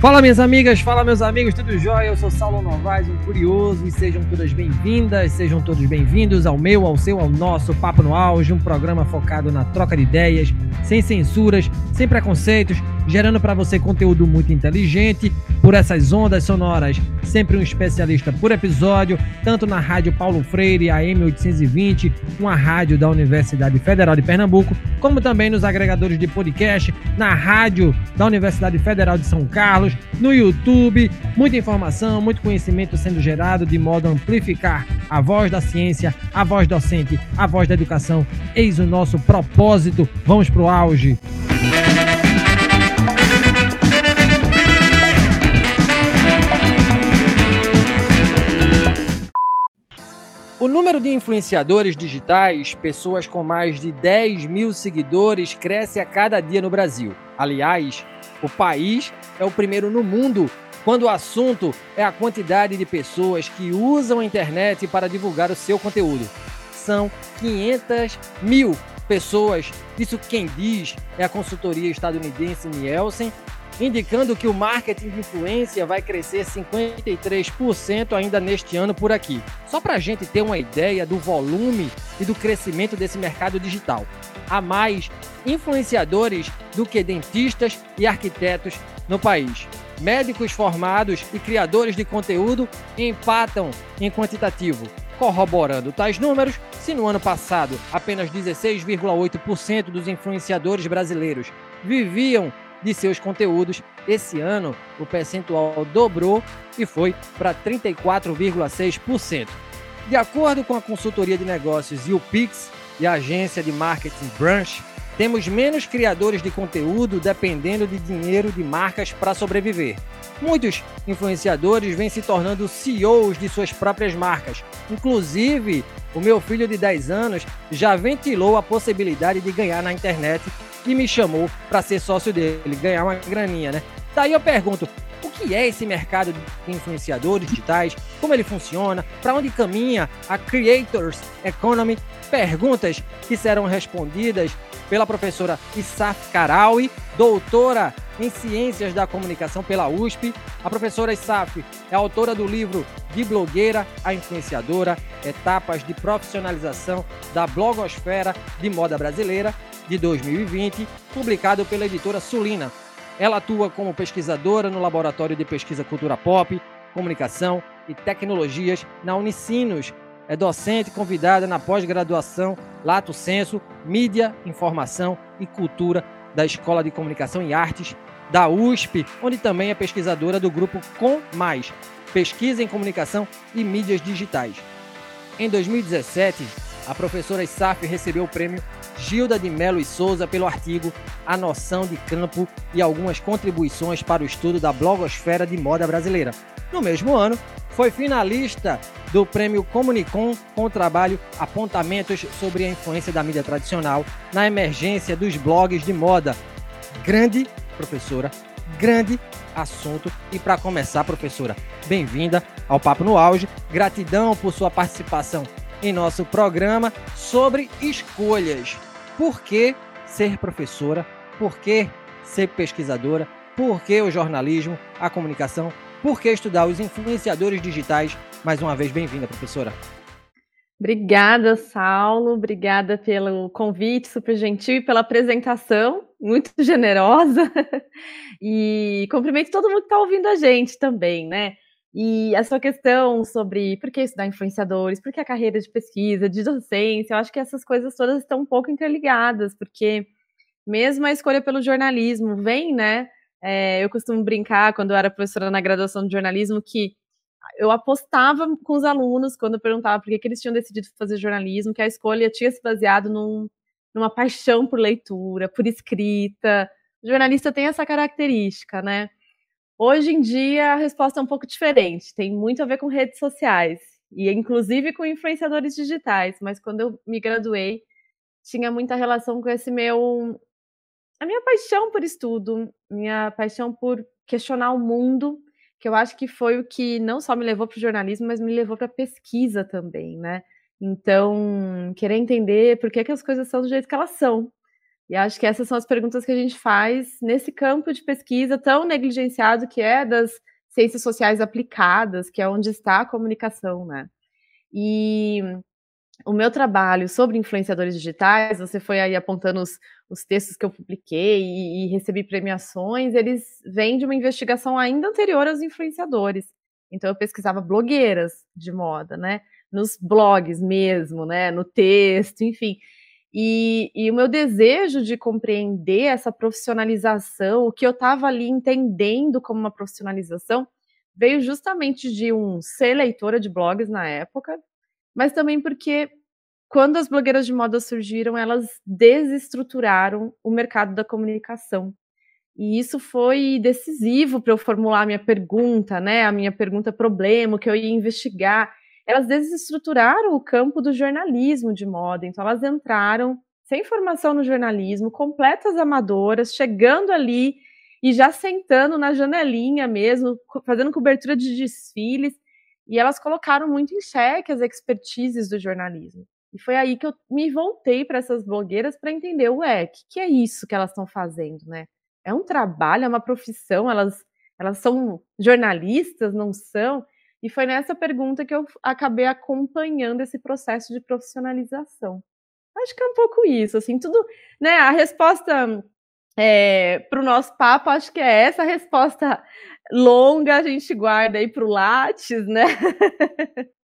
Fala minhas amigas, fala meus amigos, tudo jóia? Eu sou Saulo Novaes, um curioso, e sejam todas bem-vindas, sejam todos bem-vindos ao meu, ao seu, ao nosso Papo no Auge, um programa focado na troca de ideias, sem censuras, sem preconceitos, gerando para você conteúdo muito inteligente por essas ondas sonoras. Sempre um especialista por episódio, tanto na Rádio Paulo Freire, a M820, uma rádio da Universidade Federal de Pernambuco, como também nos agregadores de podcast, na rádio da Universidade Federal de São Carlos, no YouTube. Muita informação, muito conhecimento sendo gerado de modo a amplificar a voz da ciência, a voz docente, a voz da educação. Eis o nosso propósito. Vamos para o auge. O número de influenciadores digitais, pessoas com mais de 10 mil seguidores, cresce a cada dia no Brasil. Aliás, o país é o primeiro no mundo quando o assunto é a quantidade de pessoas que usam a internet para divulgar o seu conteúdo. São 500 mil pessoas. Isso quem diz é a consultoria estadunidense Nielsen, indicando que o marketing de influência vai crescer 53% ainda neste ano por aqui. Só para a gente ter uma ideia do volume e do crescimento desse mercado digital. Há mais influenciadores do que dentistas e arquitetos no país. Médicos formados e criadores de conteúdo empatam em quantitativo. Corroborando tais números, se no ano passado apenas 16,8% dos influenciadores brasileiros viviam de seus conteúdos. Esse ano, o percentual dobrou e foi para 34,6%. De acordo com a consultoria de negócios e o Pix e a agência de marketing Branch, temos menos criadores de conteúdo dependendo de dinheiro de marcas para sobreviver. Muitos influenciadores vêm se tornando CEOs de suas próprias marcas. Inclusive, o meu filho de 10 anos já ventilou a possibilidade de ganhar na internet e me chamou para ser sócio dele, ganhar uma graninha, né? Daí eu pergunto, o que é esse mercado de influenciadores digitais? Como ele funciona? Para onde caminha a Creators Economy? Perguntas que serão respondidas pela professora Isaf Karawi, doutora em Ciências da Comunicação pela USP. A professora Isaf é autora do livro De Blogueira a Influenciadora: Etapas de Profissionalização da Blogosfera de Moda Brasileira, de 2020, publicado pela editora Sulina. Ela atua como pesquisadora no Laboratório de Pesquisa Cultura Pop, Comunicação e Tecnologias na Unicinos. É docente convidada na pós-graduação Lato Senso, Mídia, Informação e Cultura da Escola de Comunicação e Artes da USP, onde também é pesquisadora do grupo Com Mais, Pesquisa em Comunicação e Mídias Digitais. Em 2017, a professora Isaf recebeu o prêmio Gilda de Mello e Souza pelo artigo A Noção de Campo e algumas contribuições para o estudo da blogosfera de moda brasileira. No mesmo ano, foi finalista do prêmio Comunicom com o trabalho Apontamentos sobre a influência da mídia tradicional na emergência dos blogs de moda. Grande professora, grande assunto. E para começar, professora, bem-vinda ao Papo no Auge. Gratidão por sua participação em nosso programa sobre escolhas. Por que ser professora? Por que ser pesquisadora? Por que o jornalismo, a comunicação? Por que estudar os influenciadores digitais? Mais uma vez, bem-vinda, professora. Obrigada, Saulo. Obrigada pelo convite super gentil e pela apresentação, muito generosa. E cumprimento todo mundo que está ouvindo a gente também, né? E a sua questão sobre por que estudar influenciadores, por que a carreira de pesquisa, de docência, eu acho que essas coisas todas estão um pouco interligadas, porque mesmo a escolha pelo jornalismo vem, né? É, eu costumo brincar quando eu era professora na graduação de jornalismo que eu apostava com os alunos quando eu perguntava por que, que eles tinham decidido fazer jornalismo, que a escolha tinha se baseado num, numa paixão por leitura, por escrita. O jornalista tem essa característica, né? Hoje em dia a resposta é um pouco diferente, tem muito a ver com redes sociais e inclusive com influenciadores digitais, mas quando eu me graduei tinha muita relação com esse meu a minha paixão por estudo, minha paixão por questionar o mundo, que eu acho que foi o que não só me levou para o jornalismo, mas me levou para a pesquisa também, né? Então, querer entender por que, que as coisas são do jeito que elas são. E acho que essas são as perguntas que a gente faz nesse campo de pesquisa tão negligenciado que é das ciências sociais aplicadas, que é onde está a comunicação, né? E o meu trabalho sobre influenciadores digitais, você foi aí apontando os, os textos que eu publiquei e, e, recebi premiações, eles vêm de uma investigação ainda anterior aos influenciadores. Então eu pesquisava blogueiras de moda, né? Nos blogs mesmo, né? No texto, enfim. E, e, o meu desejo de compreender essa profissionalização, o que eu estava ali entendendo como uma profissionalização, veio justamente de um ser leitora de blogs na época, mas também porque quando as blogueiras de moda surgiram, elas desestruturaram o mercado da comunicação. E isso foi decisivo para eu formular a minha pergunta, né? A minha pergunta problema, que eu ia investigar elas desestruturaram o campo do jornalismo de moda. Então, elas entraram sem formação no jornalismo, completas amadoras, chegando ali e já sentando na janelinha mesmo, fazendo cobertura de desfiles. E elas colocaram muito em xeque as expertises do jornalismo. E foi aí que eu me voltei para essas blogueiras para entender, ué, o que, que é isso que elas estão fazendo, né? É um trabalho, é uma profissão, elas, elas são jornalistas, não são? E foi nessa pergunta que eu acabei acompanhando esse processo de profissionalização. Acho que é um pouco isso, assim, tudo, né? A resposta é, para o nosso papo, acho que é essa resposta longa, a gente guarda aí para o Lattes, né?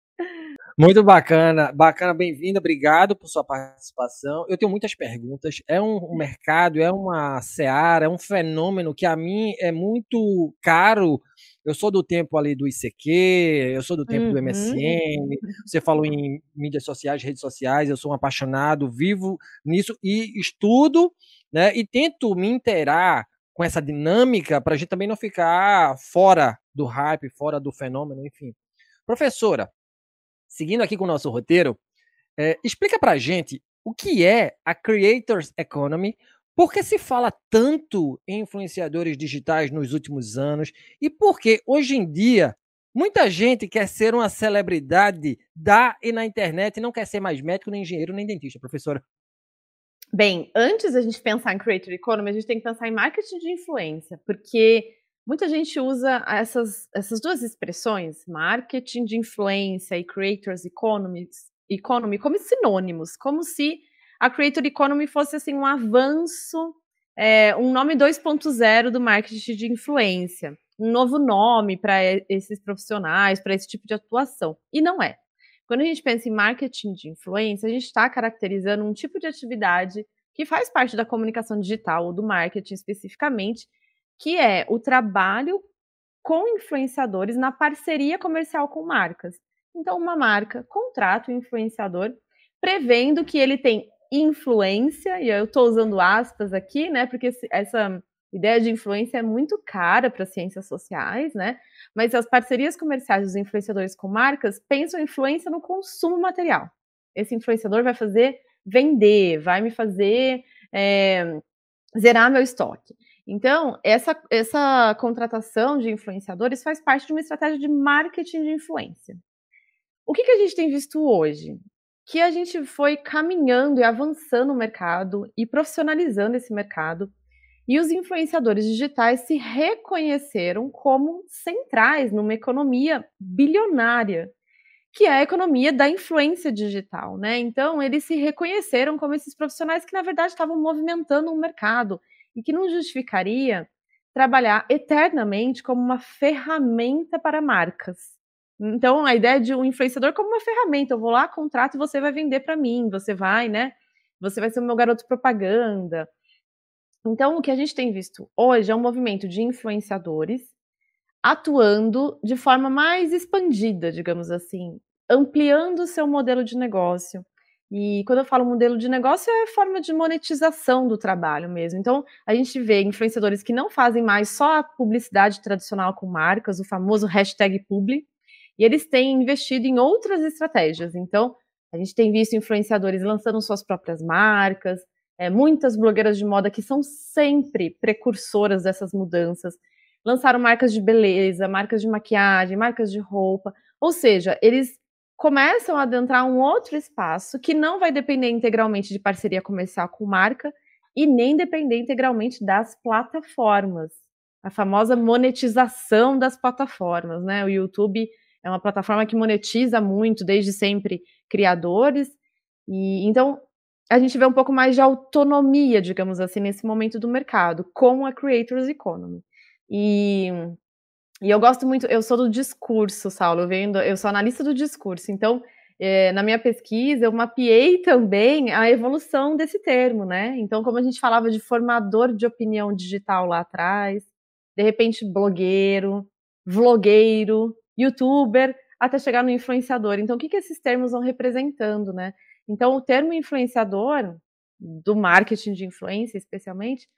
Muito bacana, bacana, bem-vinda, obrigado por sua participação. Eu tenho muitas perguntas. É um, mercado, é uma seara, é um fenômeno que a mim é muito caro eu sou do tempo ali do ICQ, eu sou do tempo uhum. do MSN. Você falou em mídias sociais, redes sociais, eu sou um apaixonado, vivo nisso e estudo, né? E tento me inteirar com essa dinâmica para a gente também não ficar fora do hype, fora do fenômeno, enfim. Professora, seguindo aqui com o nosso roteiro, é, explica para a gente o que é a Creators Economy, por que se fala tanto em influenciadores digitais nos últimos anos e por que hoje em dia muita gente quer ser uma celebridade da e na internet e não quer ser mais médico, nem engenheiro, nem dentista, professora? Bem, antes da gente pensar em creator economy, a gente tem que pensar em marketing de influência, porque muita gente usa essas, essas duas expressões, marketing de influência e creators economy, economy, como sinônimos, como se a Creator Economy fosse assim um avanço, é, um nome 2.0 do marketing de influência, um novo nome para esses profissionais, para esse tipo de atuação. E não é. Quando a gente pensa em marketing de influência, a gente está caracterizando um tipo de atividade que faz parte da comunicação digital ou do marketing especificamente, que é o trabalho com influenciadores na parceria comercial com marcas. Então, uma marca contrata o um influenciador prevendo que ele tem influência, e eu estou usando aspas aqui, né, porque essa ideia de influência é muito cara para ciências sociais, né, mas as parcerias comerciais dos influenciadores com marcas pensam influência no consumo material. Esse influenciador vai fazer vender, vai me fazer é, zerar meu estoque. Então, essa, essa contratação de influenciadores faz parte de uma estratégia de marketing de influência. O que, que a gente tem visto hoje? Que a gente foi caminhando e avançando no mercado e profissionalizando esse mercado. E os influenciadores digitais se reconheceram como centrais numa economia bilionária, que é a economia da influência digital, né? Então, eles se reconheceram como esses profissionais que, na verdade, estavam movimentando um mercado e que não justificaria trabalhar eternamente como uma ferramenta para marcas. Então, a ideia de um influenciador como uma ferramenta, eu vou lá, contrato e você vai vender para mim, você vai, né? Você vai ser o meu garoto propaganda. Então, o que a gente tem visto hoje é um movimento de influenciadores atuando de forma mais expandida, digamos assim, ampliando o seu modelo de negócio. E quando eu falo modelo de negócio, é forma de monetização do trabalho mesmo. Então, a gente vê influenciadores que não fazem mais só a publicidade tradicional com marcas, o famoso hashtag publi, e eles têm investido em outras estratégias. Então, a gente tem visto influenciadores lançando suas próprias marcas, é, muitas blogueiras de moda que são sempre precursoras dessas mudanças, lançaram marcas de beleza, marcas de maquiagem, marcas de roupa. Ou seja, eles começam a adentrar um outro espaço que não vai depender integralmente de parceria comercial com marca e nem depender integralmente das plataformas. A famosa monetização das plataformas, né? O YouTube é uma plataforma que monetiza muito desde sempre criadores e então a gente vê um pouco mais de autonomia, digamos assim, nesse momento do mercado, com a Creators Economy. E, e eu gosto muito, eu sou do discurso, Saulo, eu, venho, eu sou analista do discurso, então é, na minha pesquisa, eu mapeei também a evolução desse termo, né? Então, como a gente falava de formador de opinião digital lá atrás, de repente blogueiro, vlogueiro, youtuber, até chegar no influenciador. Então, o que, que esses termos vão representando, né? Então, o termo influenciador, do marketing de influência especialmente,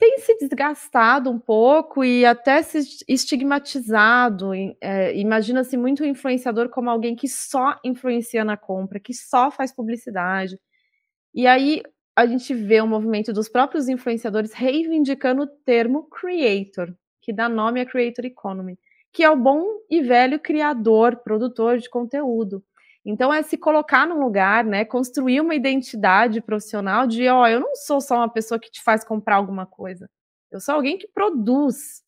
tem se desgastado um pouco e até se estigmatizado. É, Imagina-se muito o influenciador como alguém que só influencia na compra, que só faz publicidade. E aí a gente vê o movimento dos próprios influenciadores reivindicando o termo creator, que dá nome à creator economy, que é o bom e velho criador, produtor de conteúdo. Então é se colocar num lugar, né, construir uma identidade profissional de, ó, eu não sou só uma pessoa que te faz comprar alguma coisa. Eu sou alguém que produz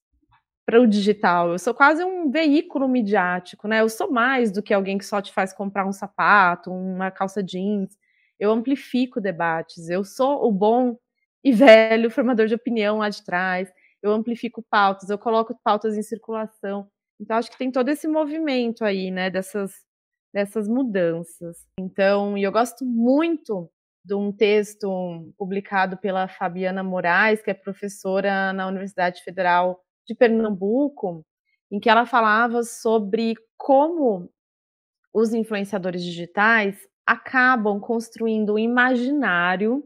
para o digital. Eu sou quase um veículo midiático, né? Eu sou mais do que alguém que só te faz comprar um sapato, uma calça jeans. Eu amplifico debates. Eu sou o bom e velho formador de opinião lá de trás. Eu amplifico pautas, eu coloco pautas em circulação. Então acho que tem todo esse movimento aí, né, dessas dessas mudanças. Então, e eu gosto muito de um texto publicado pela Fabiana Moraes, que é professora na Universidade Federal de Pernambuco, em que ela falava sobre como os influenciadores digitais acabam construindo um imaginário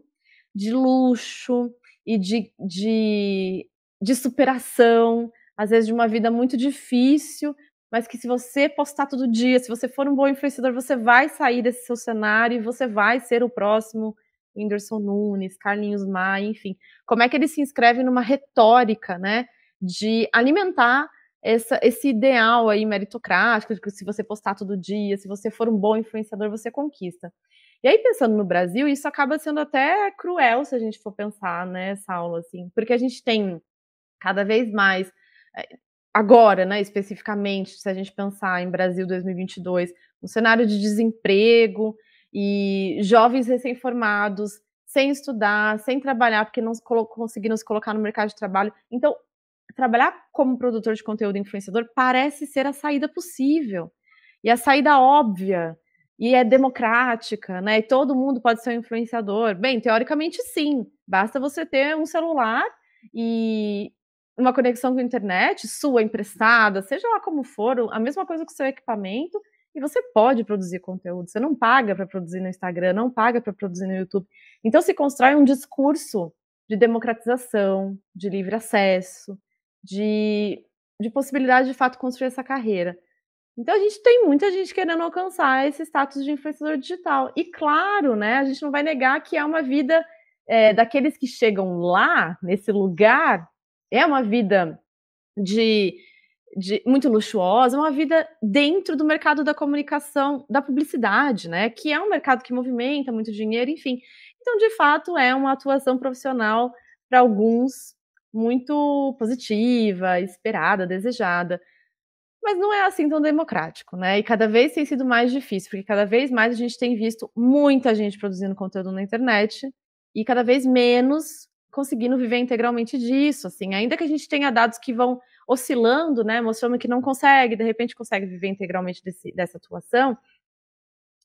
de luxo e de, de, de superação, às vezes de uma vida muito difícil, mas que se você postar todo dia, se você for um bom influenciador, você vai sair desse seu cenário e você vai ser o próximo Whindersson Nunes, Carlinhos Maia, enfim. Como é que ele se inscreve numa retórica, né, de alimentar essa, esse ideal aí meritocrático, de que se você postar todo dia, se você for um bom influenciador, você conquista. E aí, pensando no Brasil, isso acaba sendo até cruel se a gente for pensar nessa aula, assim, porque a gente tem cada vez mais eh, agora, né, especificamente, se a gente pensar em Brasil 2022, um cenário de desemprego e jovens recém-formados sem estudar, sem trabalhar, porque não conseguiram se colocar no mercado de trabalho. Então, trabalhar como produtor de conteúdo influenciador parece ser a saída possível e a saída óbvia e é democrática, né? E todo mundo pode ser um influenciador. Bem, teoricamente sim, basta você ter um celular e, uma conexão com a internet, sua emprestada, seja lá como for, a mesma coisa com o seu equipamento, e você pode produzir conteúdo. Você não paga para produzir no Instagram, não paga para produzir no YouTube. Então se constrói um discurso de democratização, de livre acesso, de, de possibilidade de fato construir essa carreira. Então a gente tem muita gente querendo alcançar esse status de influenciador digital. E claro, né, a gente não vai negar que é uma vida é, daqueles que chegam lá, nesse lugar, é uma vida de, de muito luxuosa, uma vida dentro do mercado da comunicação, da publicidade, né? Que é um mercado que movimenta muito dinheiro, enfim. Então, de fato, é uma atuação profissional para alguns muito positiva, esperada, desejada. Mas não é assim tão democrático, né? E cada vez tem sido mais difícil, porque cada vez mais a gente tem visto muita gente produzindo conteúdo na internet e cada vez menos conseguindo viver integralmente disso, assim, ainda que a gente tenha dados que vão oscilando, né, mostrando que não consegue, de repente consegue viver integralmente desse, dessa atuação,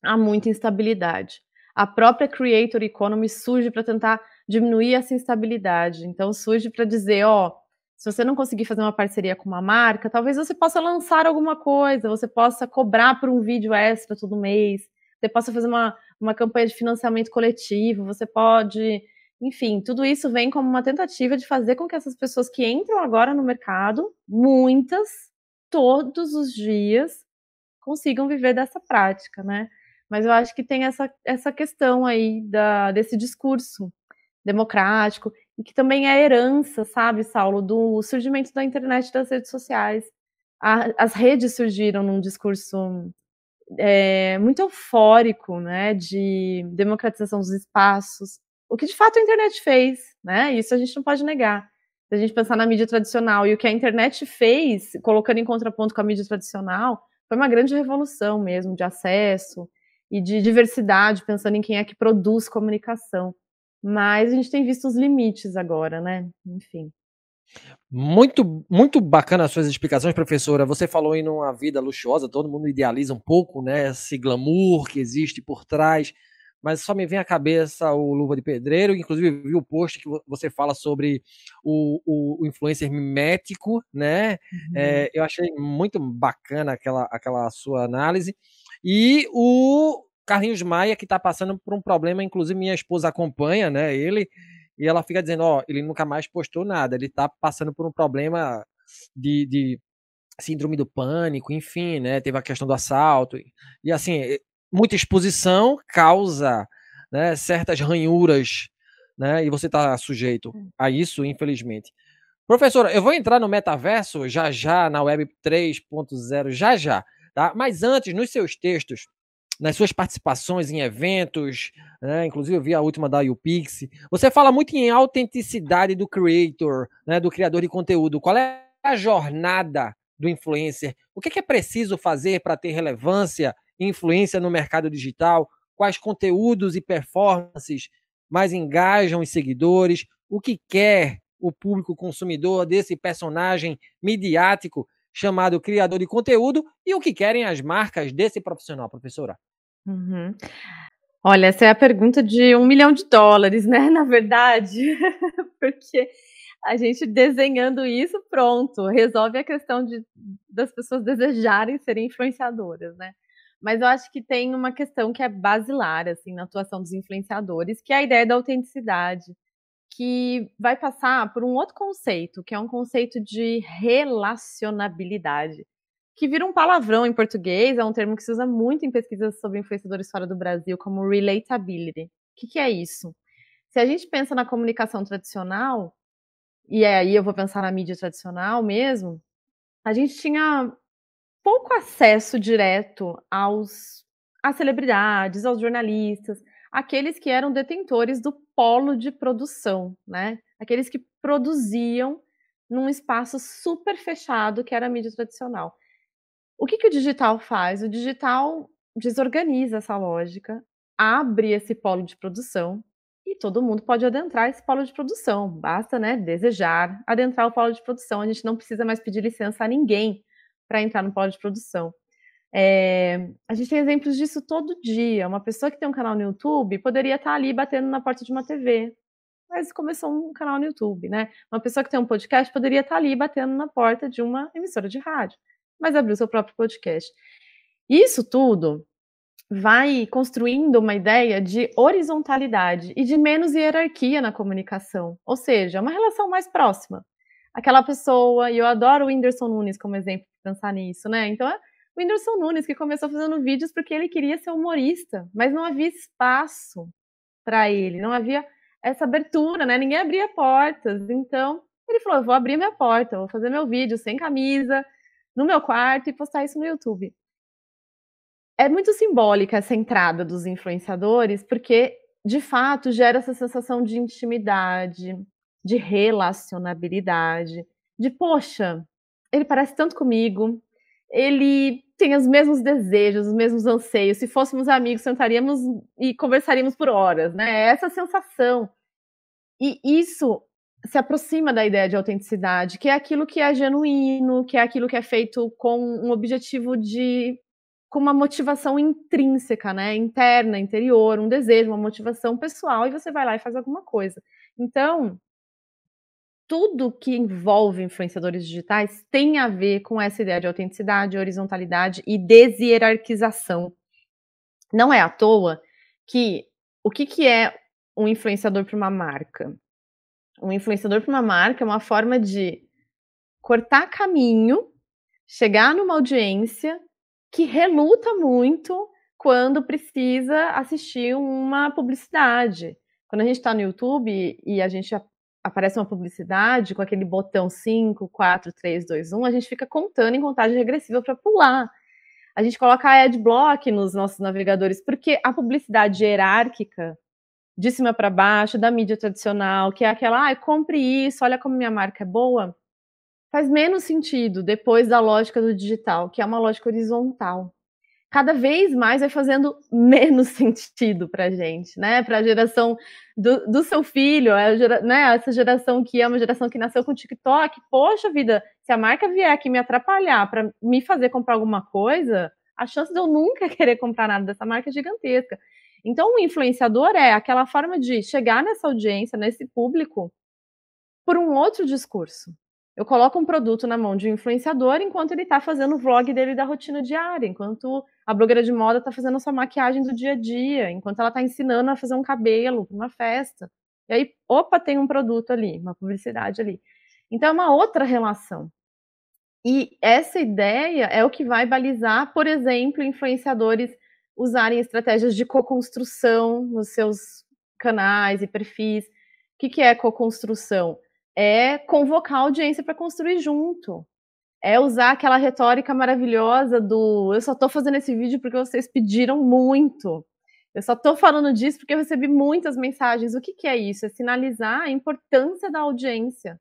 há muita instabilidade. A própria Creator Economy surge para tentar diminuir essa instabilidade. Então surge para dizer, ó, se você não conseguir fazer uma parceria com uma marca, talvez você possa lançar alguma coisa, você possa cobrar por um vídeo extra todo mês, você possa fazer uma, uma campanha de financiamento coletivo, você pode enfim, tudo isso vem como uma tentativa de fazer com que essas pessoas que entram agora no mercado, muitas, todos os dias, consigam viver dessa prática, né? Mas eu acho que tem essa, essa questão aí da, desse discurso democrático e que também é herança, sabe, Saulo, do surgimento da internet e das redes sociais. A, as redes surgiram num discurso é, muito eufórico, né, de democratização dos espaços, o que de fato a internet fez, né? Isso a gente não pode negar. Se a gente pensar na mídia tradicional e o que a internet fez, colocando em contraponto com a mídia tradicional, foi uma grande revolução mesmo de acesso e de diversidade, pensando em quem é que produz comunicação. Mas a gente tem visto os limites agora, né? Enfim. Muito, muito bacana as suas explicações, professora. Você falou em uma vida luxuosa, todo mundo idealiza um pouco, né? Esse glamour que existe por trás, mas só me vem à cabeça o Luva de Pedreiro, inclusive vi o post que você fala sobre o, o, o influencer mimético, né? Uhum. É, eu achei muito bacana aquela, aquela sua análise. E o Carlinhos Maia, que está passando por um problema, inclusive minha esposa acompanha, né? Ele e ela fica dizendo, ó, ele nunca mais postou nada, ele tá passando por um problema de, de síndrome do pânico, enfim, né? Teve a questão do assalto. E, e assim, muita exposição causa né, certas ranhuras, né? E você está sujeito a isso, infelizmente. Professora, eu vou entrar no metaverso já já, na Web 3.0, já já, tá? Mas antes, nos seus textos, nas suas participações em eventos, né, inclusive eu vi a última da UPix, você fala muito em autenticidade do creator, né, do criador de conteúdo. Qual é a jornada do influencer? O que é, que é preciso fazer para ter relevância influência no mercado digital? Quais conteúdos e performances mais engajam os seguidores? O que quer o público consumidor desse personagem midiático chamado criador de conteúdo e o que querem as marcas desse profissional, professora? Uhum. Olha, essa é a pergunta de um milhão de dólares, né? Na verdade, porque a gente desenhando isso, pronto, resolve a questão de, das pessoas desejarem serem influenciadoras, né? Mas eu acho que tem uma questão que é basilar, assim, na atuação dos influenciadores, que é a ideia da autenticidade, que vai passar por um outro conceito, que é um conceito de relacionabilidade que vira um palavrão em português, é um termo que se usa muito em pesquisas sobre influenciadores fora do Brasil, como relatability. O que, que é isso? Se a gente pensa na comunicação tradicional, e aí eu vou pensar na mídia tradicional mesmo, a gente tinha pouco acesso direto aos às celebridades, aos jornalistas, aqueles que eram detentores do polo de produção, né? Aqueles que produziam num espaço super fechado que era a mídia tradicional. O que, que o digital faz? O digital desorganiza essa lógica, abre esse polo de produção e todo mundo pode adentrar esse polo de produção. Basta, né, desejar adentrar o polo de produção. A gente não precisa mais pedir licença a ninguém para entrar no polo de produção. É, a gente tem exemplos disso todo dia. Uma pessoa que tem um canal no YouTube poderia estar ali batendo na porta de uma TV, mas começou um canal no YouTube, né? Uma pessoa que tem um podcast poderia estar ali batendo na porta de uma emissora de rádio mas abriu seu próprio podcast. Isso tudo vai construindo uma ideia de horizontalidade e de menos hierarquia na comunicação, ou seja, uma relação mais próxima. Aquela pessoa, e eu adoro o Whindersson Nunes como exemplo pensar nisso, né? Então, é o Whindersson Nunes que começou fazendo vídeos porque ele queria ser humorista, mas não havia espaço para ele, não havia essa abertura, né? Ninguém abria portas. Então, ele falou: eu vou abrir minha porta, vou fazer meu vídeo sem camisa, no meu quarto e postar isso no YouTube. É muito simbólica essa entrada dos influenciadores, porque de fato gera essa sensação de intimidade, de relacionabilidade, de poxa, ele parece tanto comigo, ele tem os mesmos desejos, os mesmos anseios. Se fôssemos amigos, sentaríamos e conversaríamos por horas, né? É essa sensação. E isso se aproxima da ideia de autenticidade, que é aquilo que é genuíno, que é aquilo que é feito com um objetivo de com uma motivação intrínseca, né, interna, interior, um desejo, uma motivação pessoal e você vai lá e faz alguma coisa. Então, tudo que envolve influenciadores digitais tem a ver com essa ideia de autenticidade, horizontalidade e deshierarquização. Não é à toa que o que, que é um influenciador para uma marca? um influenciador para uma marca é uma forma de cortar caminho, chegar numa audiência que reluta muito quando precisa assistir uma publicidade. Quando a gente está no YouTube e a gente aparece uma publicidade com aquele botão 5, 4, 3, 2, 1, a gente fica contando em contagem regressiva para pular. A gente coloca a adblock nos nossos navegadores, porque a publicidade hierárquica de cima para baixo, da mídia tradicional, que é aquela, ah, compre isso, olha como minha marca é boa, faz menos sentido depois da lógica do digital, que é uma lógica horizontal. Cada vez mais vai fazendo menos sentido para gente, né? Para a geração do, do, seu filho, né? essa geração que é uma geração que nasceu com TikTok. Poxa vida, se a marca vier aqui me atrapalhar para me fazer comprar alguma coisa, a chance de eu nunca querer comprar nada dessa marca é gigantesca. Então, o influenciador é aquela forma de chegar nessa audiência, nesse público, por um outro discurso. Eu coloco um produto na mão de um influenciador enquanto ele está fazendo o vlog dele da rotina diária, enquanto a blogueira de moda está fazendo a sua maquiagem do dia a dia, enquanto ela está ensinando a fazer um cabelo uma festa. E aí, opa, tem um produto ali, uma publicidade ali. Então, é uma outra relação. E essa ideia é o que vai balizar, por exemplo, influenciadores usarem estratégias de co-construção nos seus canais e perfis. O que, que é co-construção? é convocar a audiência para construir junto. É usar aquela retórica maravilhosa do eu só estou fazendo esse vídeo porque vocês pediram muito. Eu só estou falando disso porque eu recebi muitas mensagens. O que, que é isso? É sinalizar a importância da audiência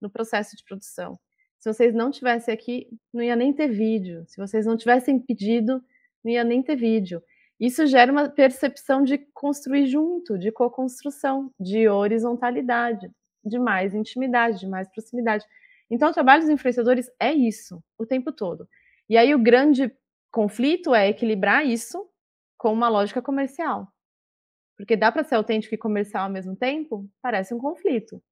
no processo de produção. Se vocês não tivessem aqui, não ia nem ter vídeo. Se vocês não tivessem pedido, não ia nem ter vídeo. Isso gera uma percepção de construir junto, de co-construção, de horizontalidade de mais intimidade, de mais proximidade. Então, o trabalho dos influenciadores é isso, o tempo todo. E aí, o grande conflito é equilibrar isso com uma lógica comercial. Porque dá para ser autêntico e comercial ao mesmo tempo? Parece um conflito.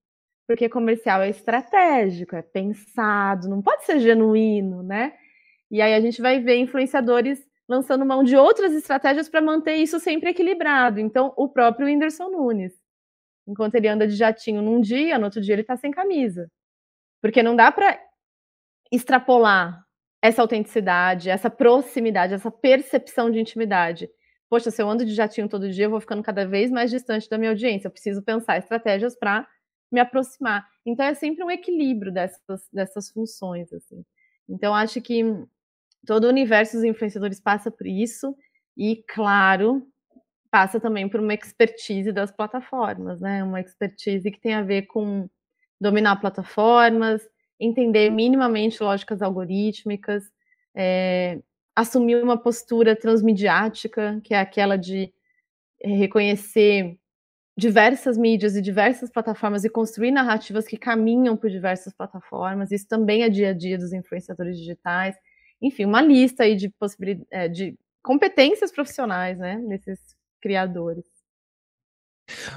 Porque comercial é estratégico, é pensado, não pode ser genuíno, né? E aí a gente vai ver influenciadores lançando mão de outras estratégias para manter isso sempre equilibrado. Então, o próprio Whindersson Nunes Enquanto ele anda de jatinho num dia, no outro dia ele tá sem camisa. Porque não dá para extrapolar essa autenticidade, essa proximidade, essa percepção de intimidade. Poxa, se eu ando de jatinho todo dia, eu vou ficando cada vez mais distante da minha audiência. Eu preciso pensar estratégias para me aproximar. Então é sempre um equilíbrio dessas, dessas funções. Assim. Então acho que todo o universo dos influenciadores passa por isso. E, claro, passa também por uma expertise das plataformas, né? Uma expertise que tem a ver com dominar plataformas, entender minimamente lógicas algorítmicas, é, assumir uma postura transmediática, que é aquela de é, reconhecer diversas mídias e diversas plataformas e construir narrativas que caminham por diversas plataformas. Isso também é dia a dia dos influenciadores digitais. Enfim, uma lista aí de possibilidades, é, de competências profissionais, né, nesses criadores.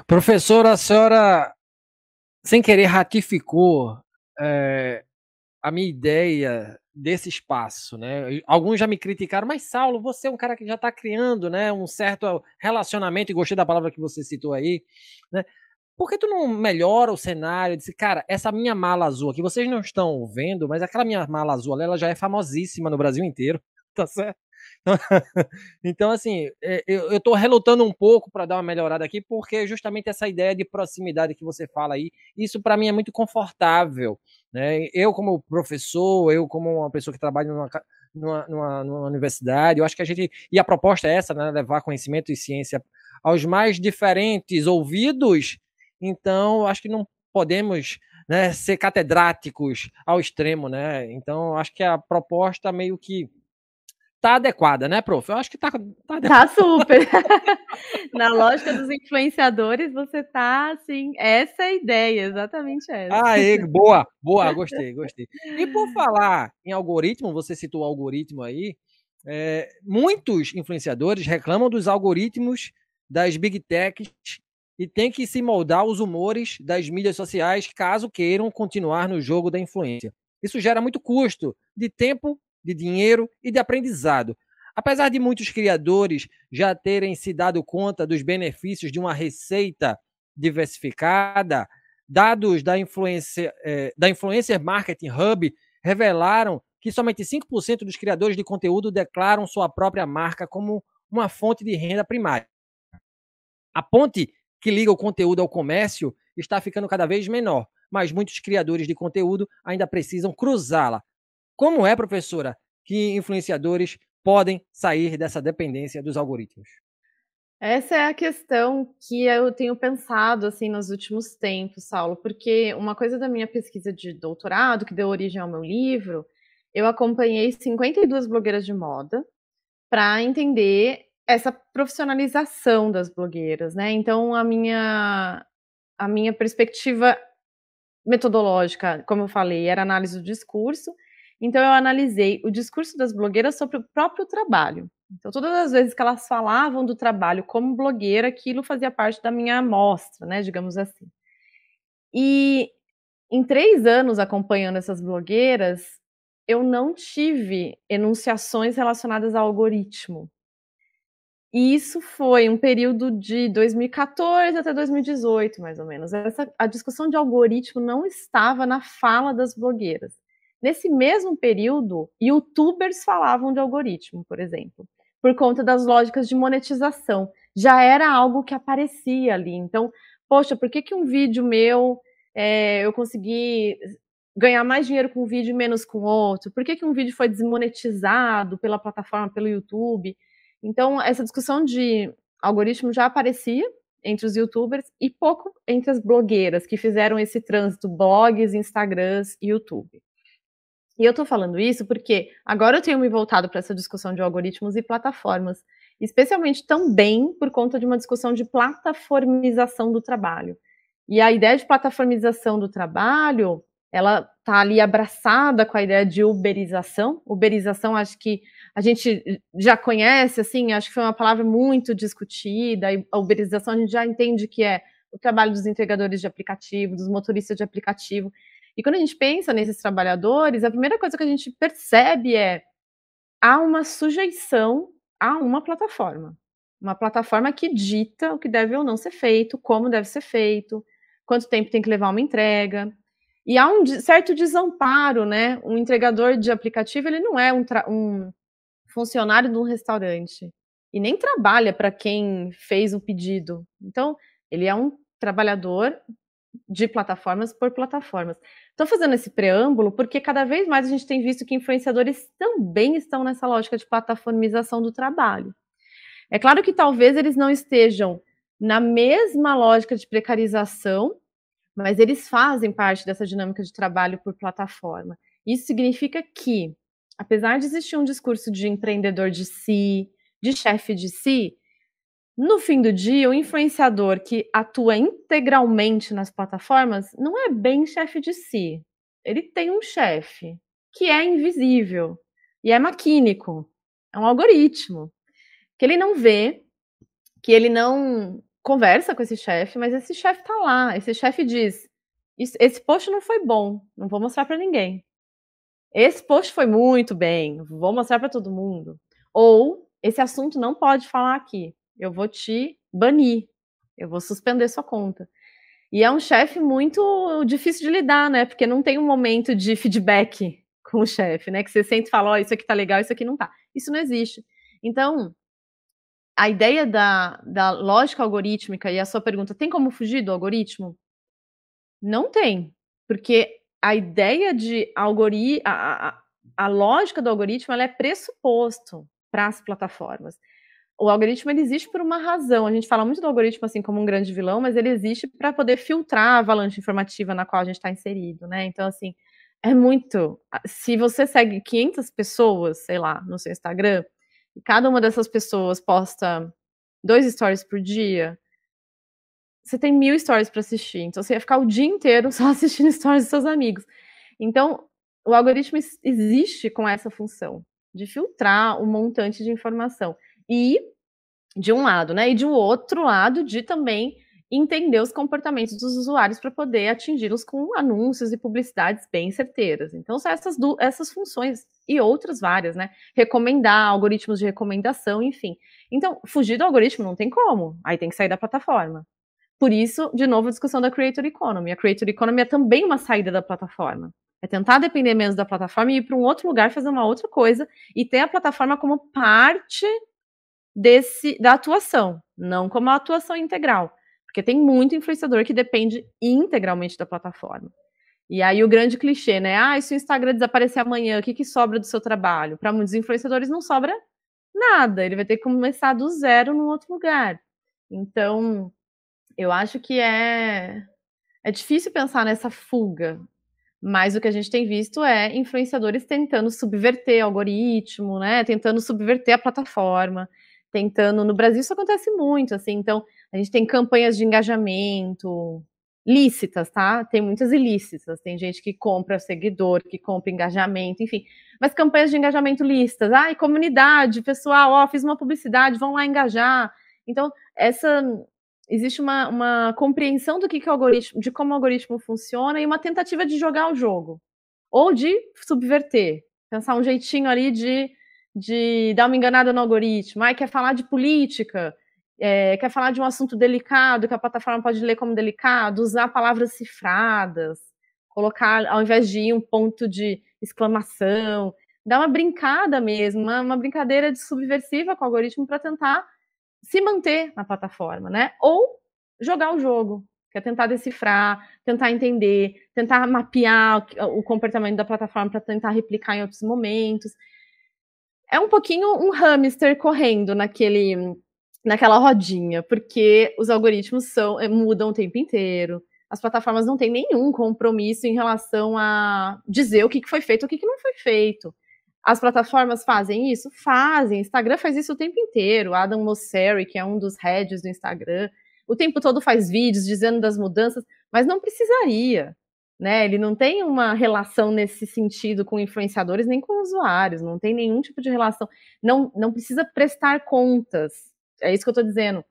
Professora, a senhora, sem querer, ratificou é, a minha ideia desse espaço, né? Alguns já me criticaram, mas Saulo, você é um cara que já está criando, né, um certo relacionamento e gostei da palavra que você citou aí, né? Por que tu não melhora o cenário? Disse, cara, essa minha mala azul aqui, vocês não estão vendo, mas aquela minha mala azul, ela já é famosíssima no Brasil inteiro, tá certo? então, assim, é, eu, estou relutando um pouco para dar uma melhorada aqui, porque justamente essa ideia de proximidade que você fala aí, isso para mim é muito confortável. Né? Eu, como professor, eu, como uma pessoa que trabalha numa, numa, numa, universidade, eu acho que a gente. E a proposta é essa, né? Levar conhecimento e ciência aos mais diferentes ouvidos. Então, acho que não podemos né, ser catedráticos ao extremo, né? Então, acho que a proposta meio que tá adequada, né, prof? Eu acho que tá, tá, tá super. Na lógica dos influenciadores, você tá assim, essa é a ideia, exatamente essa. Ah, boa, boa, gostei, gostei. E por falar em algoritmo, você citou o algoritmo aí, é, muitos influenciadores reclamam dos algoritmos das big techs e tem que se moldar aos humores das mídias sociais caso queiram continuar no jogo da influência. Isso gera muito custo de tempo de dinheiro e de aprendizado. Apesar de muitos criadores já terem se dado conta dos benefícios de uma receita diversificada, dados da Influencer, eh, da Influencer Marketing Hub revelaram que somente 5% dos criadores de conteúdo declaram sua própria marca como uma fonte de renda primária. A ponte que liga o conteúdo ao comércio está ficando cada vez menor, mas muitos criadores de conteúdo ainda precisam cruzá-la como é, professora, que influenciadores podem sair dessa dependência dos algoritmos? Essa é a questão que eu tenho pensado assim nos últimos tempos, Saulo, porque uma coisa da minha pesquisa de doutorado, que deu origem ao meu livro, eu acompanhei 52 blogueiras de moda para entender essa profissionalização das blogueiras, né? Então a minha a minha perspectiva metodológica, como eu falei, era análise do discurso. Então eu analisei o discurso das blogueiras sobre o próprio trabalho. Então todas as vezes que elas falavam do trabalho como blogueira, aquilo fazia parte da minha amostra, né, digamos assim. E em três anos acompanhando essas blogueiras, eu não tive enunciações relacionadas ao algoritmo. E isso foi um período de 2014 até 2018, mais ou menos. Essa, a discussão de algoritmo não estava na fala das blogueiras. Nesse mesmo período, youtubers falavam de algoritmo, por exemplo, por conta das lógicas de monetização. Já era algo que aparecia ali. Então, poxa, por que, que um vídeo meu é, eu consegui ganhar mais dinheiro com um vídeo e menos com outro? Por que, que um vídeo foi desmonetizado pela plataforma, pelo YouTube? Então, essa discussão de algoritmo já aparecia entre os youtubers e pouco entre as blogueiras que fizeram esse trânsito blogs, Instagrams e YouTube. E eu estou falando isso porque agora eu tenho me voltado para essa discussão de algoritmos e plataformas, especialmente também por conta de uma discussão de plataformização do trabalho. E a ideia de plataformização do trabalho, ela está ali abraçada com a ideia de uberização. Uberização, acho que a gente já conhece, assim, acho que foi uma palavra muito discutida, a uberização a gente já entende que é o trabalho dos entregadores de aplicativo, dos motoristas de aplicativo. E quando a gente pensa nesses trabalhadores, a primeira coisa que a gente percebe é há uma sujeição a uma plataforma. Uma plataforma que dita o que deve ou não ser feito, como deve ser feito, quanto tempo tem que levar uma entrega. E há um certo desamparo, né? Um entregador de aplicativo, ele não é um, um funcionário de um restaurante e nem trabalha para quem fez o pedido. Então, ele é um trabalhador de plataformas por plataformas. Estou fazendo esse preâmbulo porque cada vez mais a gente tem visto que influenciadores também estão nessa lógica de plataformização do trabalho. É claro que talvez eles não estejam na mesma lógica de precarização, mas eles fazem parte dessa dinâmica de trabalho por plataforma. Isso significa que apesar de existir um discurso de empreendedor de si, de chefe de si, no fim do dia, o influenciador que atua integralmente nas plataformas não é bem chefe de si. Ele tem um chefe que é invisível e é maquínico, é um algoritmo que ele não vê, que ele não conversa com esse chefe, mas esse chefe está lá. Esse chefe diz: esse post não foi bom, não vou mostrar para ninguém. Esse post foi muito bem, vou mostrar para todo mundo. Ou esse assunto não pode falar aqui, eu vou te banir, eu vou suspender sua conta. E é um chefe muito difícil de lidar, né? Porque não tem um momento de feedback com o chefe, né? Que você sente e fala, ó, oh, isso aqui tá legal, isso aqui não tá. Isso não existe. Então, a ideia da, da lógica algorítmica e a sua pergunta, tem como fugir do algoritmo? Não tem, porque a ideia de algoritmo, a, a, a, lógica do algoritmo ela é pressuposto para as plataformas. O algoritmo ele existe por uma razão. A gente fala muito do algoritmo assim como um grande vilão, mas ele existe para poder filtrar a avalanche informativa na qual a gente está inserido, né? Então assim é muito. Se você segue 500 pessoas, sei lá, no seu Instagram, e cada uma dessas pessoas posta dois stories por dia, você tem mil stories para assistir, então você ia ficar o dia inteiro só assistindo stories dos seus amigos. Então, o algoritmo existe com essa função de filtrar um montante de informação. E de um lado, né? E de outro lado, de também entender os comportamentos dos usuários para poder atingi-los com anúncios e publicidades bem certeiras. Então, são essas, essas funções e outras várias, né? Recomendar, algoritmos de recomendação, enfim. Então, fugir do algoritmo não tem como, aí tem que sair da plataforma. Por isso, de novo, a discussão da Creator Economy. A Creator Economy é também uma saída da plataforma. É tentar depender menos da plataforma e ir para um outro lugar fazer uma outra coisa e ter a plataforma como parte desse da atuação, não como a atuação integral. Porque tem muito influenciador que depende integralmente da plataforma. E aí o grande clichê, né? Ah, se o Instagram desaparecer amanhã, o que, que sobra do seu trabalho? Para muitos influenciadores não sobra nada. Ele vai ter que começar do zero num outro lugar. Então, eu acho que é é difícil pensar nessa fuga, mas o que a gente tem visto é influenciadores tentando subverter o algoritmo, né? Tentando subverter a plataforma, tentando. No Brasil isso acontece muito, assim. Então, a gente tem campanhas de engajamento lícitas, tá? Tem muitas ilícitas. Tem gente que compra seguidor, que compra engajamento, enfim. Mas campanhas de engajamento lícitas. Ai, comunidade, pessoal, ó, fiz uma publicidade, vão lá engajar. Então, essa existe uma, uma compreensão do que, que o algoritmo, de como o algoritmo funciona e uma tentativa de jogar o jogo. Ou de subverter. Pensar um jeitinho ali de, de dar uma enganada no algoritmo. Ai, quer falar de política, é, quer falar de um assunto delicado, que a plataforma pode ler como delicado, usar palavras cifradas, colocar, ao invés de um ponto de exclamação, dar uma brincada mesmo, uma, uma brincadeira de subversiva com o algoritmo para tentar se manter na plataforma, né? Ou jogar o jogo, que é tentar decifrar, tentar entender, tentar mapear o comportamento da plataforma para tentar replicar em outros momentos. É um pouquinho um hamster correndo naquele naquela rodinha, porque os algoritmos são eh, mudam o tempo inteiro. As plataformas não têm nenhum compromisso em relação a dizer o que foi feito, o que não foi feito. As plataformas fazem isso? Fazem. Instagram faz isso o tempo inteiro. Adam Mosseri, que é um dos heads do Instagram, o tempo todo faz vídeos dizendo das mudanças, mas não precisaria. Né? Ele não tem uma relação nesse sentido com influenciadores nem com usuários, não tem nenhum tipo de relação. Não, não precisa prestar contas. É isso que eu estou dizendo.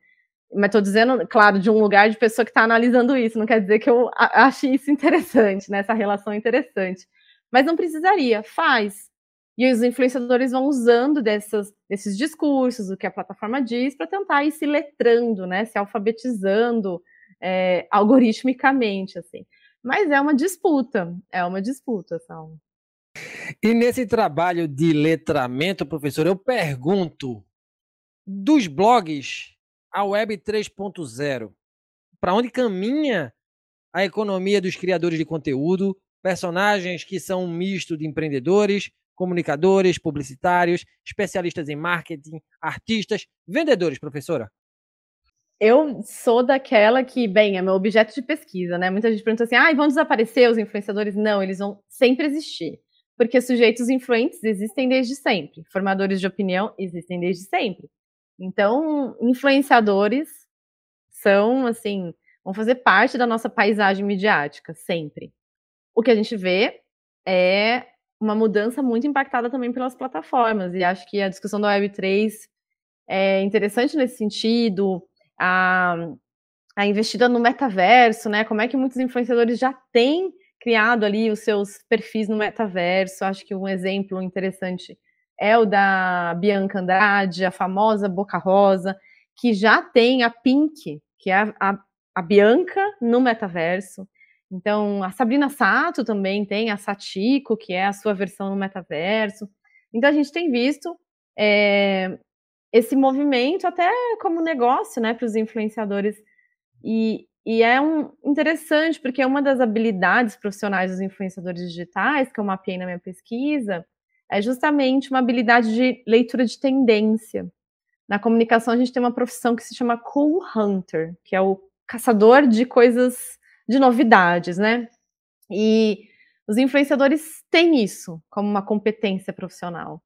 Mas estou dizendo, claro, de um lugar de pessoa que está analisando isso. Não quer dizer que eu ache isso interessante, né? essa relação interessante. Mas não precisaria. Faz e os influenciadores vão usando dessas, desses discursos, o que a plataforma diz, para tentar ir se letrando, né, se alfabetizando é, algoritmicamente, assim. Mas é uma disputa, é uma disputa, Saulo. E nesse trabalho de letramento, professor, eu pergunto, dos blogs à web 3.0, para onde caminha a economia dos criadores de conteúdo, personagens que são um misto de empreendedores, comunicadores, publicitários, especialistas em marketing, artistas, vendedores, professora? Eu sou daquela que, bem, é meu objeto de pesquisa, né? Muita gente pergunta assim: ah, vão desaparecer os influenciadores? Não, eles vão sempre existir. Porque sujeitos influentes existem desde sempre. Formadores de opinião existem desde sempre. Então, influenciadores são, assim, vão fazer parte da nossa paisagem midiática, sempre. O que a gente vê é uma mudança muito impactada também pelas plataformas. E acho que a discussão da Web3 é interessante nesse sentido. A, a investida no metaverso, né? Como é que muitos influenciadores já têm criado ali os seus perfis no metaverso. Acho que um exemplo interessante é o da Bianca Andrade, a famosa Boca Rosa, que já tem a Pink, que é a, a, a Bianca no metaverso. Então, a Sabrina Sato também tem a Satiko, que é a sua versão no metaverso. Então, a gente tem visto é, esse movimento até como negócio, né, para os influenciadores. E, e é um, interessante, porque é uma das habilidades profissionais dos influenciadores digitais, que eu mapeei na minha pesquisa, é justamente uma habilidade de leitura de tendência. Na comunicação, a gente tem uma profissão que se chama Cool Hunter, que é o caçador de coisas de novidades, né? E os influenciadores têm isso como uma competência profissional.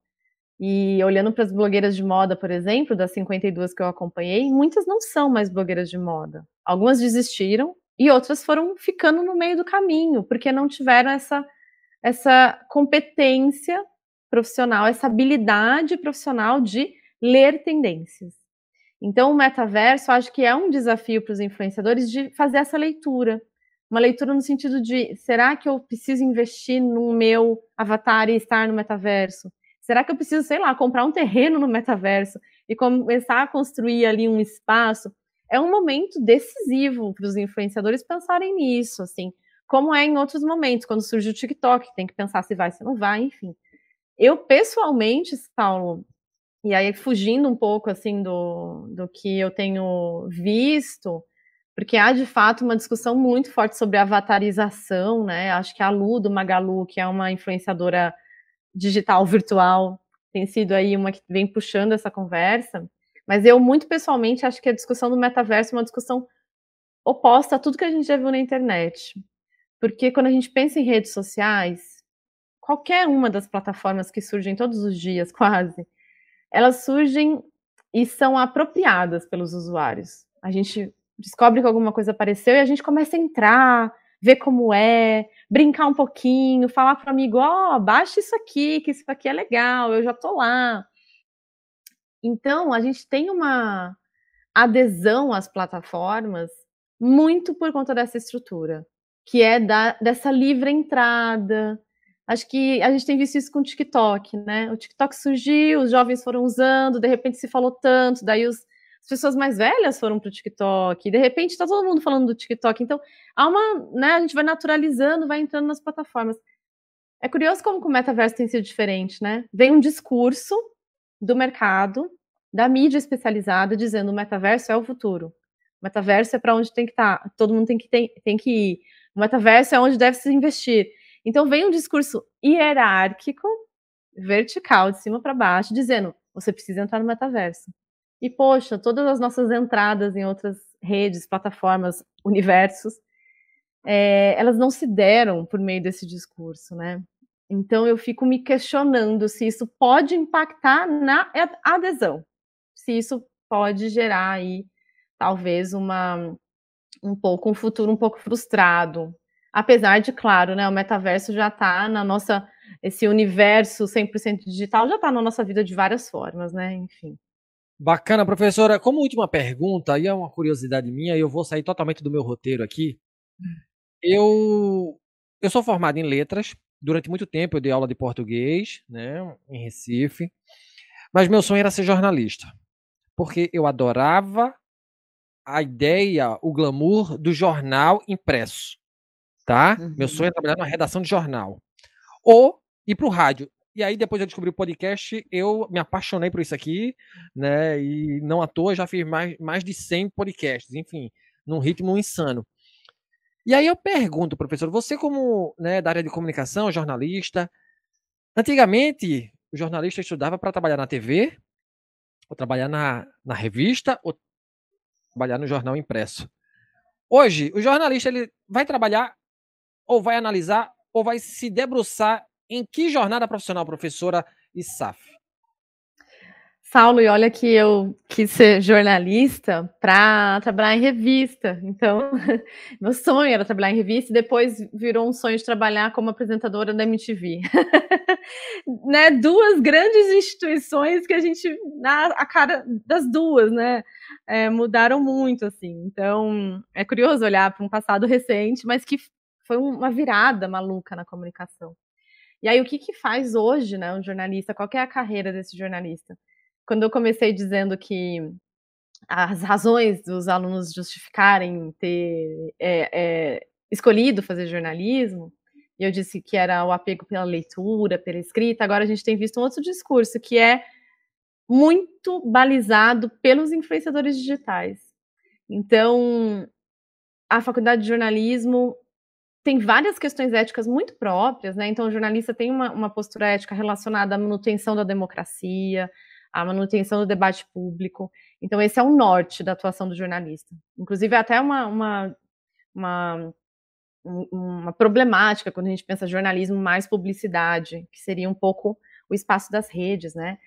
E olhando para as blogueiras de moda, por exemplo, das 52 que eu acompanhei, muitas não são mais blogueiras de moda. Algumas desistiram e outras foram ficando no meio do caminho, porque não tiveram essa, essa competência profissional, essa habilidade profissional de ler tendências. Então, o metaverso, acho que é um desafio para os influenciadores de fazer essa leitura. Uma leitura no sentido de: será que eu preciso investir no meu avatar e estar no metaverso? Será que eu preciso, sei lá, comprar um terreno no metaverso e começar a construir ali um espaço? É um momento decisivo para os influenciadores pensarem nisso, assim, como é em outros momentos, quando surge o TikTok, tem que pensar se vai, se não vai, enfim. Eu, pessoalmente, Paulo, e aí, fugindo um pouco assim do, do que eu tenho visto, porque há de fato uma discussão muito forte sobre avatarização, né? Acho que a Lu do Magalu, que é uma influenciadora digital virtual, tem sido aí uma que vem puxando essa conversa. Mas eu, muito pessoalmente, acho que a discussão do metaverso é uma discussão oposta a tudo que a gente já viu na internet. Porque quando a gente pensa em redes sociais, qualquer uma das plataformas que surgem todos os dias, quase, elas surgem e são apropriadas pelos usuários. A gente descobre que alguma coisa apareceu e a gente começa a entrar, ver como é, brincar um pouquinho, falar para o amigo, ó, oh, baixa isso aqui, que isso aqui é legal, eu já tô lá. Então, a gente tem uma adesão às plataformas muito por conta dessa estrutura, que é da, dessa livre entrada. Acho que a gente tem visto isso com o TikTok, né? O TikTok surgiu, os jovens foram usando, de repente se falou tanto, daí os, as pessoas mais velhas foram para o TikTok, de repente está todo mundo falando do TikTok. Então, há uma, né, a gente vai naturalizando, vai entrando nas plataformas. É curioso como o metaverso tem sido diferente, né? Vem um discurso do mercado, da mídia especializada, dizendo o metaverso é o futuro. O metaverso é para onde tem que estar, tá, todo mundo tem que, tem, tem que ir. O metaverso é onde deve se investir. Então vem um discurso hierárquico, vertical, de cima para baixo, dizendo: você precisa entrar no metaverso. E, poxa, todas as nossas entradas em outras redes, plataformas, universos, é, elas não se deram por meio desse discurso, né? Então eu fico me questionando se isso pode impactar na adesão, se isso pode gerar aí talvez uma um pouco um futuro um pouco frustrado. Apesar de, claro, né, o metaverso já está na nossa esse universo 100% digital já está na nossa vida de várias formas, né? Enfim. Bacana, professora. Como última pergunta, aí é uma curiosidade minha, e eu vou sair totalmente do meu roteiro aqui. Eu, eu sou formado em letras. Durante muito tempo eu dei aula de português, né, em Recife. Mas meu sonho era ser jornalista. Porque eu adorava a ideia, o glamour do jornal impresso. Tá? Uhum. Meu sonho é trabalhar numa redação de jornal. Ou ir para o rádio. E aí, depois eu descobri o podcast, eu me apaixonei por isso aqui, né? E não à toa já fiz mais, mais de 100 podcasts, enfim, num ritmo insano. E aí eu pergunto, professor, você como né, da área de comunicação, jornalista, antigamente o jornalista estudava para trabalhar na TV, ou trabalhar na, na revista, ou trabalhar no jornal impresso. Hoje, o jornalista ele vai trabalhar, ou vai analisar, ou vai se debruçar em que jornada profissional, professora Isaf? Saulo, e olha que eu quis ser jornalista para trabalhar em revista. Então, meu sonho era trabalhar em revista e depois virou um sonho de trabalhar como apresentadora da MTV. né, duas grandes instituições que a gente, na a cara das duas, né, é, mudaram muito, assim. Então, é curioso olhar para um passado recente, mas que foi uma virada maluca na comunicação. E aí, o que, que faz hoje né, um jornalista? Qual é a carreira desse jornalista? Quando eu comecei dizendo que as razões dos alunos justificarem ter é, é, escolhido fazer jornalismo, e eu disse que era o apego pela leitura, pela escrita, agora a gente tem visto um outro discurso que é muito balizado pelos influenciadores digitais. Então, a faculdade de jornalismo tem várias questões éticas muito próprias, né? Então, o jornalista tem uma, uma postura ética relacionada à manutenção da democracia, à manutenção do debate público. Então, esse é o norte da atuação do jornalista. Inclusive, é até uma, uma, uma, uma problemática quando a gente pensa jornalismo mais publicidade, que seria um pouco o espaço das redes, né?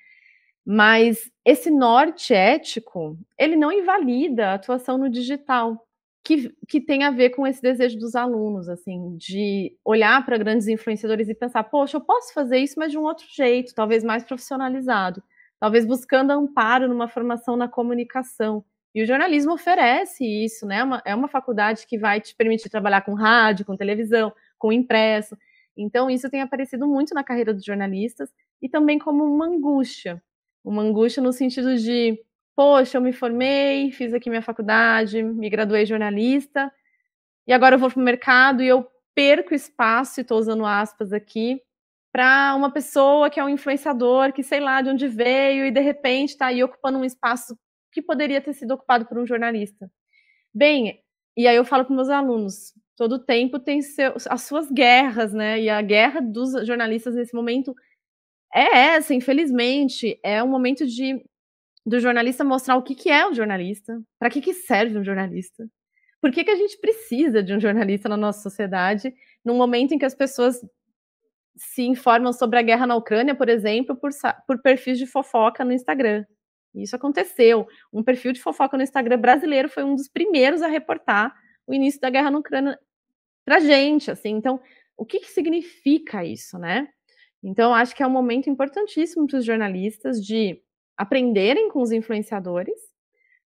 Mas esse norte ético, ele não invalida a atuação no digital que, que tem a ver com esse desejo dos alunos, assim, de olhar para grandes influenciadores e pensar, poxa, eu posso fazer isso, mas de um outro jeito, talvez mais profissionalizado, talvez buscando amparo numa formação na comunicação. E o jornalismo oferece isso, né? É uma, é uma faculdade que vai te permitir trabalhar com rádio, com televisão, com impresso. Então, isso tem aparecido muito na carreira dos jornalistas e também como uma angústia. Uma angústia no sentido de poxa, eu me formei, fiz aqui minha faculdade, me graduei jornalista, e agora eu vou para o mercado e eu perco espaço, e estou usando aspas aqui, para uma pessoa que é um influenciador, que sei lá de onde veio, e de repente está aí ocupando um espaço que poderia ter sido ocupado por um jornalista. Bem, e aí eu falo para meus alunos, todo tempo tem seu, as suas guerras, né? E a guerra dos jornalistas nesse momento é essa, infelizmente, é um momento de do jornalista mostrar o que, que é o jornalista, para que, que serve um jornalista, por que, que a gente precisa de um jornalista na nossa sociedade, num momento em que as pessoas se informam sobre a guerra na Ucrânia, por exemplo, por, por perfis de fofoca no Instagram. Isso aconteceu. Um perfil de fofoca no Instagram brasileiro foi um dos primeiros a reportar o início da guerra na Ucrânia para gente, assim. Então, o que, que significa isso, né? Então, acho que é um momento importantíssimo para os jornalistas de aprenderem com os influenciadores,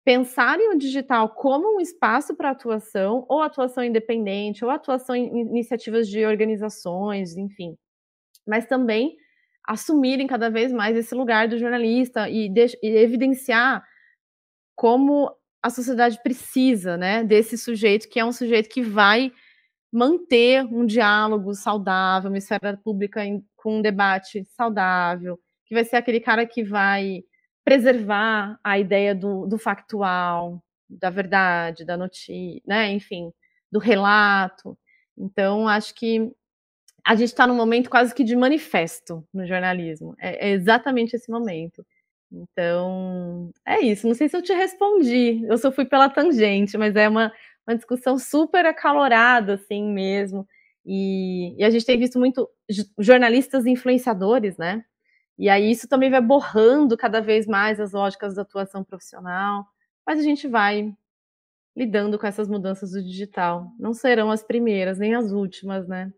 pensarem o digital como um espaço para atuação, ou atuação independente, ou atuação em iniciativas de organizações, enfim. Mas também assumirem cada vez mais esse lugar do jornalista e, de, e evidenciar como a sociedade precisa, né, desse sujeito que é um sujeito que vai manter um diálogo saudável, uma esfera pública em, com um debate saudável, que vai ser aquele cara que vai preservar a ideia do, do factual, da verdade, da notícia, né, enfim, do relato. Então, acho que a gente está num momento quase que de manifesto no jornalismo. É, é, exatamente esse momento. Então, é isso. Não sei se eu te respondi. Eu só fui pela tangente, mas é uma, uma discussão super acalorada, assim mesmo. E, e a gente tem visto muito jornalistas influenciadores, né? E aí isso também vai borrando cada vez mais as lógicas da atuação profissional. Mas a gente vai lidando com essas mudanças do digital. Não serão as primeiras, nem as últimas, né?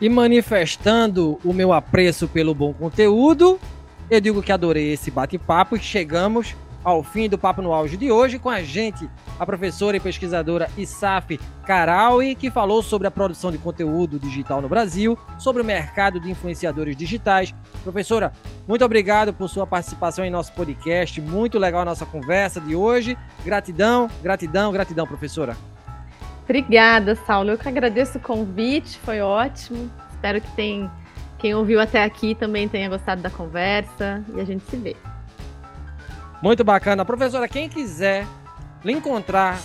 E manifestando o meu apreço pelo bom conteúdo, eu digo que adorei esse bate-papo e chegamos ao fim do Papo no Auge de hoje com a gente, a professora e pesquisadora Isaf Karaui, que falou sobre a produção de conteúdo digital no Brasil, sobre o mercado de influenciadores digitais. Professora, muito obrigado por sua participação em nosso podcast, muito legal a nossa conversa de hoje. Gratidão, gratidão, gratidão, professora. Obrigada, Saulo. Eu que agradeço o convite, foi ótimo. Espero que tem, quem ouviu até aqui também tenha gostado da conversa e a gente se vê. Muito bacana. Professora, quem quiser lhe encontrar,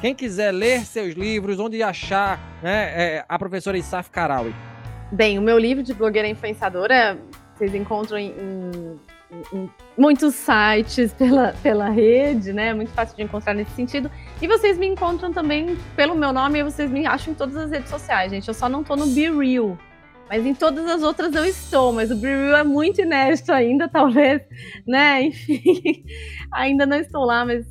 quem quiser ler seus livros, onde achar né, é, a professora Isaf Karawi? Bem, o meu livro de blogueira influenciadora vocês encontram em, em em muitos sites pela, pela rede, né? É muito fácil de encontrar nesse sentido. E vocês me encontram também pelo meu nome e vocês me acham em todas as redes sociais, gente. Eu só não tô no Be Real. Mas em todas as outras eu estou, mas o Real é muito inédito ainda, talvez, né? Enfim, ainda não estou lá, mas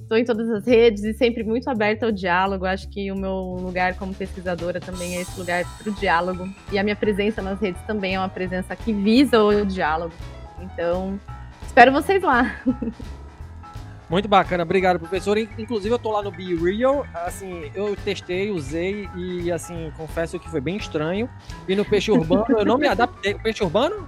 estou em todas as redes e sempre muito aberta ao diálogo. Acho que o meu lugar como pesquisadora também é esse lugar para o diálogo. E a minha presença nas redes também é uma presença que visa o diálogo. Então, espero vocês lá. Muito bacana, obrigado, professor. Inclusive, eu tô lá no Be Real, assim, eu testei, usei e, assim, confesso que foi bem estranho. E no Peixe Urbano, eu não me adaptei. O Peixe Urbano?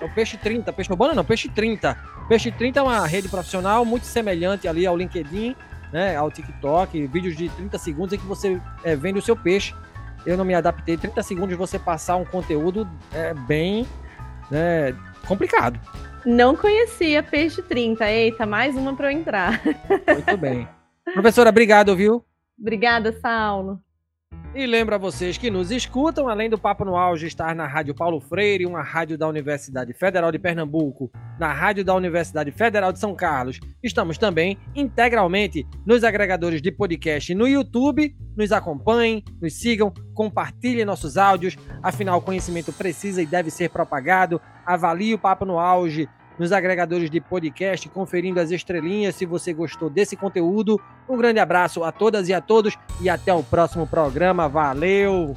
É o Peixe 30. Peixe Urbano não, Peixe 30. Peixe 30 é uma rede profissional muito semelhante ali ao LinkedIn, né, ao TikTok, vídeos de 30 segundos em que você é, vende o seu peixe. Eu não me adaptei. 30 segundos você passar um conteúdo é bem né, complicado. Não conhecia Peixe 30. Eita, mais uma para eu entrar. Muito bem. Professora, obrigado, viu? Obrigada, Saulo. E lembro a vocês que nos escutam, além do Papo no Auge estar na Rádio Paulo Freire, uma rádio da Universidade Federal de Pernambuco, na Rádio da Universidade Federal de São Carlos, estamos também integralmente nos agregadores de podcast no YouTube. Nos acompanhem, nos sigam, compartilhem nossos áudios, afinal, o conhecimento precisa e deve ser propagado. Avalie o Papo no Auge nos agregadores de podcast, conferindo as estrelinhas se você gostou desse conteúdo. Um grande abraço a todas e a todos e até o próximo programa. Valeu!